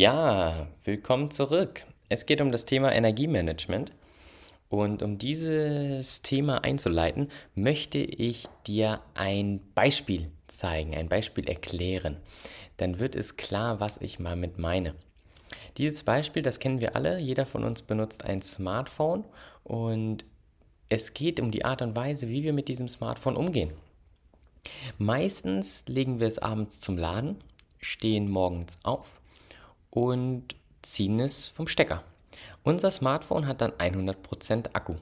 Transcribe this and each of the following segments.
Ja, willkommen zurück. Es geht um das Thema Energiemanagement. Und um dieses Thema einzuleiten, möchte ich dir ein Beispiel zeigen, ein Beispiel erklären. Dann wird es klar, was ich mal mit meine. Dieses Beispiel, das kennen wir alle. Jeder von uns benutzt ein Smartphone und es geht um die Art und Weise, wie wir mit diesem Smartphone umgehen. Meistens legen wir es abends zum Laden, stehen morgens auf und ziehen es vom Stecker. Unser Smartphone hat dann 100% Akku.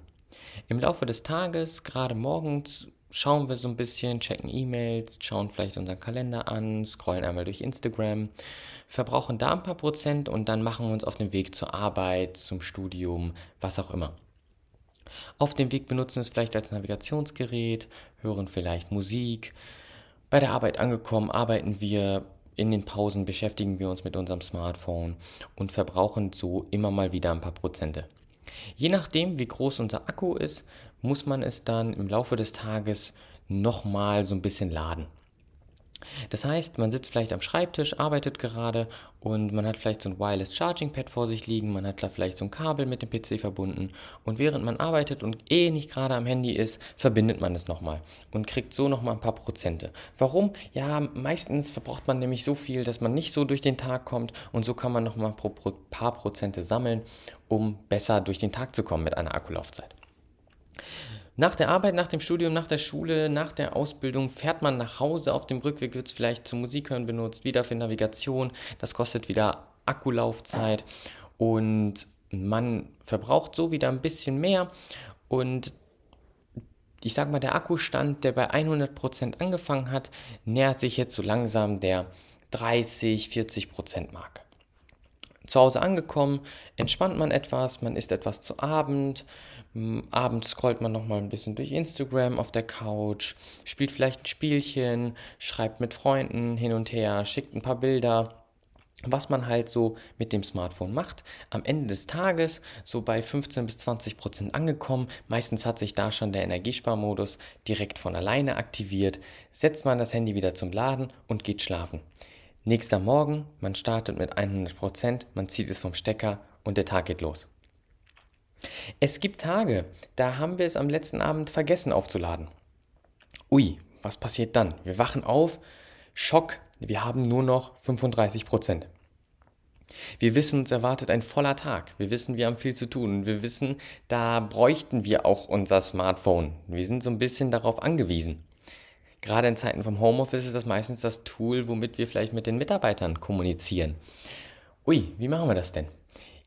Im Laufe des Tages, gerade morgens, schauen wir so ein bisschen, checken E-Mails, schauen vielleicht unseren Kalender an, scrollen einmal durch Instagram, verbrauchen da ein paar Prozent und dann machen wir uns auf den Weg zur Arbeit, zum Studium, was auch immer. Auf dem Weg benutzen wir es vielleicht als Navigationsgerät, hören vielleicht Musik. Bei der Arbeit angekommen arbeiten wir in den Pausen beschäftigen wir uns mit unserem Smartphone und verbrauchen so immer mal wieder ein paar Prozente. Je nachdem, wie groß unser Akku ist, muss man es dann im Laufe des Tages nochmal so ein bisschen laden. Das heißt, man sitzt vielleicht am Schreibtisch, arbeitet gerade und man hat vielleicht so ein Wireless Charging Pad vor sich liegen, man hat da vielleicht so ein Kabel mit dem PC verbunden und während man arbeitet und eh nicht gerade am Handy ist, verbindet man es nochmal und kriegt so nochmal ein paar Prozente. Warum? Ja, meistens verbraucht man nämlich so viel, dass man nicht so durch den Tag kommt und so kann man nochmal ein paar Prozente sammeln, um besser durch den Tag zu kommen mit einer Akkulaufzeit. Nach der Arbeit, nach dem Studium, nach der Schule, nach der Ausbildung fährt man nach Hause. Auf dem Rückweg wird es vielleicht zum Musikhören benutzt, wieder für Navigation. Das kostet wieder Akkulaufzeit und man verbraucht so wieder ein bisschen mehr. Und ich sag mal, der Akkustand, der bei 100% angefangen hat, nähert sich jetzt so langsam der 30, 40% Marke. Zu Hause angekommen, entspannt man etwas, man isst etwas zu Abend, abends scrollt man nochmal ein bisschen durch Instagram auf der Couch, spielt vielleicht ein Spielchen, schreibt mit Freunden hin und her, schickt ein paar Bilder was man halt so mit dem Smartphone macht. Am Ende des Tages so bei 15 bis 20 Prozent angekommen. Meistens hat sich da schon der Energiesparmodus direkt von alleine aktiviert. Setzt man das Handy wieder zum Laden und geht schlafen. Nächster Morgen, man startet mit 100%, man zieht es vom Stecker und der Tag geht los. Es gibt Tage, da haben wir es am letzten Abend vergessen aufzuladen. Ui, was passiert dann? Wir wachen auf, Schock, wir haben nur noch 35%. Wir wissen, uns erwartet ein voller Tag. Wir wissen, wir haben viel zu tun. Wir wissen, da bräuchten wir auch unser Smartphone. Wir sind so ein bisschen darauf angewiesen. Gerade in Zeiten vom Homeoffice ist das meistens das Tool, womit wir vielleicht mit den Mitarbeitern kommunizieren. Ui, wie machen wir das denn?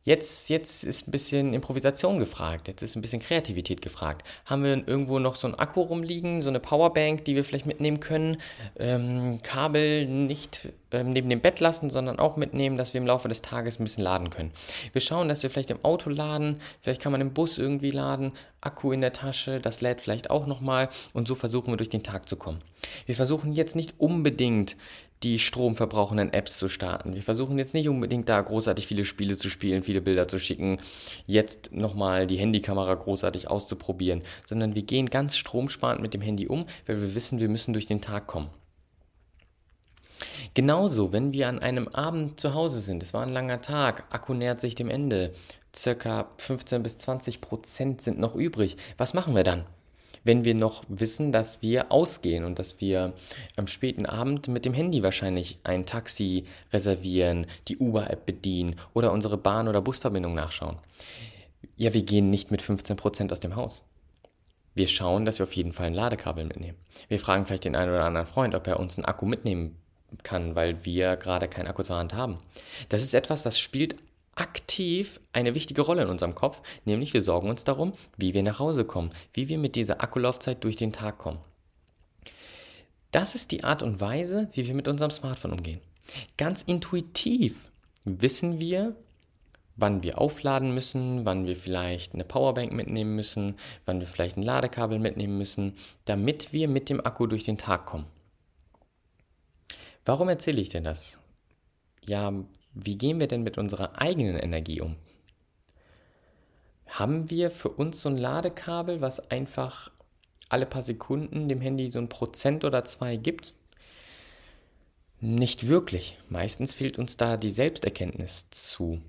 Jetzt, jetzt ist ein bisschen Improvisation gefragt, jetzt ist ein bisschen Kreativität gefragt. Haben wir irgendwo noch so ein Akku rumliegen, so eine Powerbank, die wir vielleicht mitnehmen können? Ähm, Kabel nicht ähm, neben dem Bett lassen, sondern auch mitnehmen, dass wir im Laufe des Tages ein bisschen laden können. Wir schauen, dass wir vielleicht im Auto laden, vielleicht kann man im Bus irgendwie laden, Akku in der Tasche, das lädt vielleicht auch nochmal und so versuchen wir durch den Tag zu kommen. Wir versuchen jetzt nicht unbedingt die stromverbrauchenden Apps zu starten. Wir versuchen jetzt nicht unbedingt da großartig viele Spiele zu spielen, viele Bilder zu schicken, jetzt nochmal die Handykamera großartig auszuprobieren, sondern wir gehen ganz stromsparend mit dem Handy um, weil wir wissen, wir müssen durch den Tag kommen. Genauso, wenn wir an einem Abend zu Hause sind, es war ein langer Tag, Akku nähert sich dem Ende, circa 15 bis 20 Prozent sind noch übrig. Was machen wir dann? Wenn wir noch wissen, dass wir ausgehen und dass wir am späten Abend mit dem Handy wahrscheinlich ein Taxi reservieren, die Uber-App bedienen oder unsere Bahn- oder Busverbindung nachschauen. Ja, wir gehen nicht mit 15% aus dem Haus. Wir schauen, dass wir auf jeden Fall ein Ladekabel mitnehmen. Wir fragen vielleicht den einen oder anderen Freund, ob er uns einen Akku mitnehmen kann, weil wir gerade keinen Akku zur Hand haben. Das ist etwas, das spielt aktiv eine wichtige Rolle in unserem Kopf, nämlich wir sorgen uns darum, wie wir nach Hause kommen, wie wir mit dieser Akkulaufzeit durch den Tag kommen. Das ist die Art und Weise, wie wir mit unserem Smartphone umgehen. Ganz intuitiv wissen wir, wann wir aufladen müssen, wann wir vielleicht eine Powerbank mitnehmen müssen, wann wir vielleicht ein Ladekabel mitnehmen müssen, damit wir mit dem Akku durch den Tag kommen. Warum erzähle ich denn das? Ja, wie gehen wir denn mit unserer eigenen Energie um? Haben wir für uns so ein Ladekabel, was einfach alle paar Sekunden dem Handy so ein Prozent oder zwei gibt? Nicht wirklich. Meistens fehlt uns da die Selbsterkenntnis zu.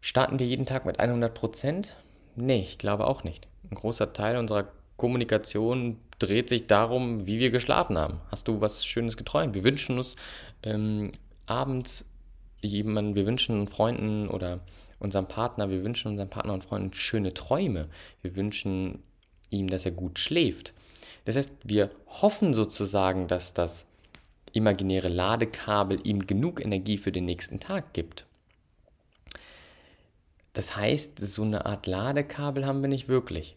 Starten wir jeden Tag mit 100 Prozent? Nee, ich glaube auch nicht. Ein großer Teil unserer Kommunikation dreht sich darum, wie wir geschlafen haben. Hast du was Schönes geträumt? Wir wünschen uns ähm, abends jemanden, wir wünschen Freunden oder unserem Partner, wir wünschen unseren Partner und Freunden schöne Träume. Wir wünschen ihm, dass er gut schläft. Das heißt, wir hoffen sozusagen, dass das imaginäre Ladekabel ihm genug Energie für den nächsten Tag gibt. Das heißt, so eine Art Ladekabel haben wir nicht wirklich.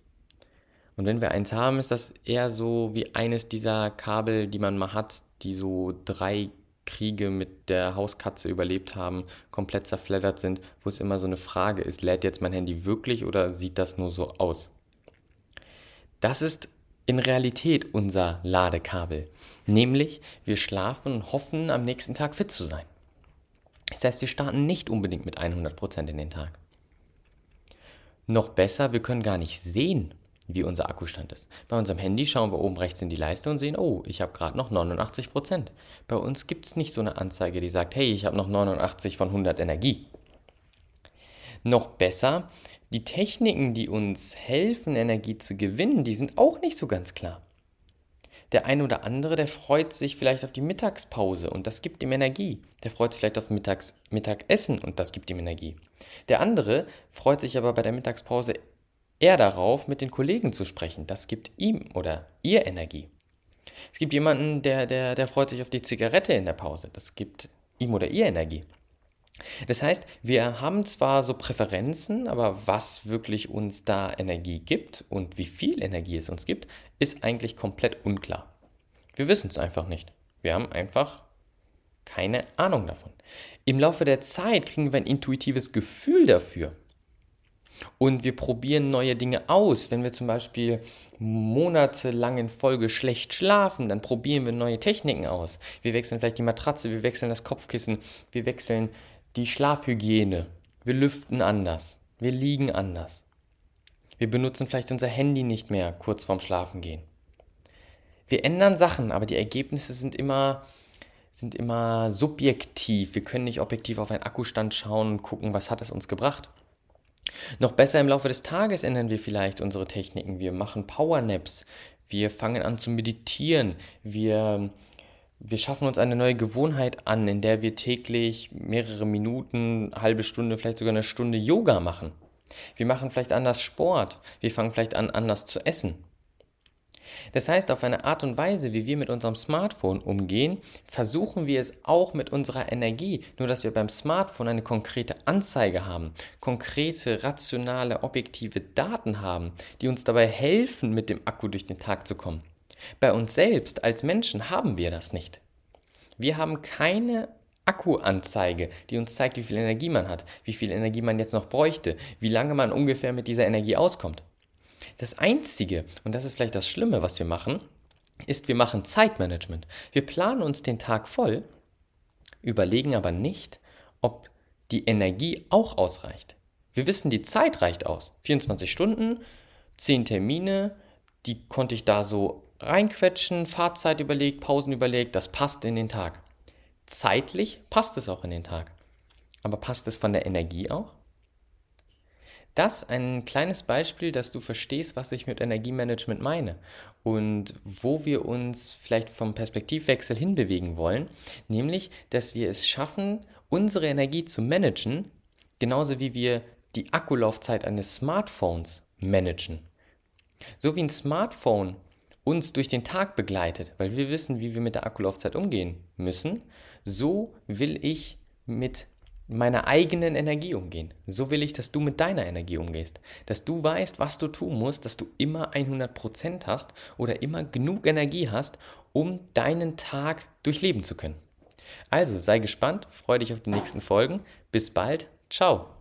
Und wenn wir eins haben, ist das eher so wie eines dieser Kabel, die man mal hat, die so drei Kriege mit der Hauskatze überlebt haben, komplett zerfleddert sind, wo es immer so eine Frage ist, lädt jetzt mein Handy wirklich oder sieht das nur so aus? Das ist in Realität unser Ladekabel. Nämlich, wir schlafen und hoffen, am nächsten Tag fit zu sein. Das heißt, wir starten nicht unbedingt mit 100% in den Tag. Noch besser, wir können gar nicht sehen, wie unser Akkustand ist. Bei unserem Handy schauen wir oben rechts in die Leiste und sehen, oh, ich habe gerade noch 89 Prozent. Bei uns gibt es nicht so eine Anzeige, die sagt, hey, ich habe noch 89 von 100 Energie. Noch besser, die Techniken, die uns helfen, Energie zu gewinnen, die sind auch nicht so ganz klar. Der eine oder andere, der freut sich vielleicht auf die Mittagspause und das gibt ihm Energie. Der freut sich vielleicht auf Mittags Mittagessen und das gibt ihm Energie. Der andere freut sich aber bei der Mittagspause eher darauf, mit den Kollegen zu sprechen. Das gibt ihm oder ihr Energie. Es gibt jemanden, der, der, der freut sich auf die Zigarette in der Pause. Das gibt ihm oder ihr Energie. Das heißt, wir haben zwar so Präferenzen, aber was wirklich uns da Energie gibt und wie viel Energie es uns gibt, ist eigentlich komplett unklar. Wir wissen es einfach nicht. Wir haben einfach keine Ahnung davon. Im Laufe der Zeit kriegen wir ein intuitives Gefühl dafür. Und wir probieren neue Dinge aus. Wenn wir zum Beispiel monatelang in Folge schlecht schlafen, dann probieren wir neue Techniken aus. Wir wechseln vielleicht die Matratze, wir wechseln das Kopfkissen, wir wechseln die Schlafhygiene. Wir lüften anders. Wir liegen anders. Wir benutzen vielleicht unser Handy nicht mehr kurz vorm Schlafengehen. Wir ändern Sachen, aber die Ergebnisse sind immer, sind immer subjektiv. Wir können nicht objektiv auf einen Akkustand schauen und gucken, was hat es uns gebracht. Noch besser im Laufe des Tages ändern wir vielleicht unsere Techniken. Wir machen Powernaps. Wir fangen an zu meditieren. Wir, wir schaffen uns eine neue Gewohnheit an, in der wir täglich mehrere Minuten, halbe Stunde, vielleicht sogar eine Stunde Yoga machen. Wir machen vielleicht anders Sport. Wir fangen vielleicht an, anders zu essen. Das heißt, auf eine Art und Weise, wie wir mit unserem Smartphone umgehen, versuchen wir es auch mit unserer Energie, nur dass wir beim Smartphone eine konkrete Anzeige haben, konkrete, rationale, objektive Daten haben, die uns dabei helfen, mit dem Akku durch den Tag zu kommen. Bei uns selbst als Menschen haben wir das nicht. Wir haben keine Akkuanzeige, die uns zeigt, wie viel Energie man hat, wie viel Energie man jetzt noch bräuchte, wie lange man ungefähr mit dieser Energie auskommt. Das Einzige, und das ist vielleicht das Schlimme, was wir machen, ist, wir machen Zeitmanagement. Wir planen uns den Tag voll, überlegen aber nicht, ob die Energie auch ausreicht. Wir wissen, die Zeit reicht aus. 24 Stunden, 10 Termine, die konnte ich da so reinquetschen, Fahrzeit überlegt, Pausen überlegt, das passt in den Tag. Zeitlich passt es auch in den Tag. Aber passt es von der Energie auch? Das ein kleines Beispiel, dass du verstehst, was ich mit Energiemanagement meine und wo wir uns vielleicht vom Perspektivwechsel hinbewegen wollen, nämlich, dass wir es schaffen, unsere Energie zu managen, genauso wie wir die Akkulaufzeit eines Smartphones managen. So wie ein Smartphone uns durch den Tag begleitet, weil wir wissen, wie wir mit der Akkulaufzeit umgehen müssen, so will ich mit meiner eigenen Energie umgehen. So will ich, dass du mit deiner Energie umgehst. Dass du weißt, was du tun musst, dass du immer 100% hast oder immer genug Energie hast, um deinen Tag durchleben zu können. Also sei gespannt, freue dich auf die nächsten Folgen. Bis bald, ciao.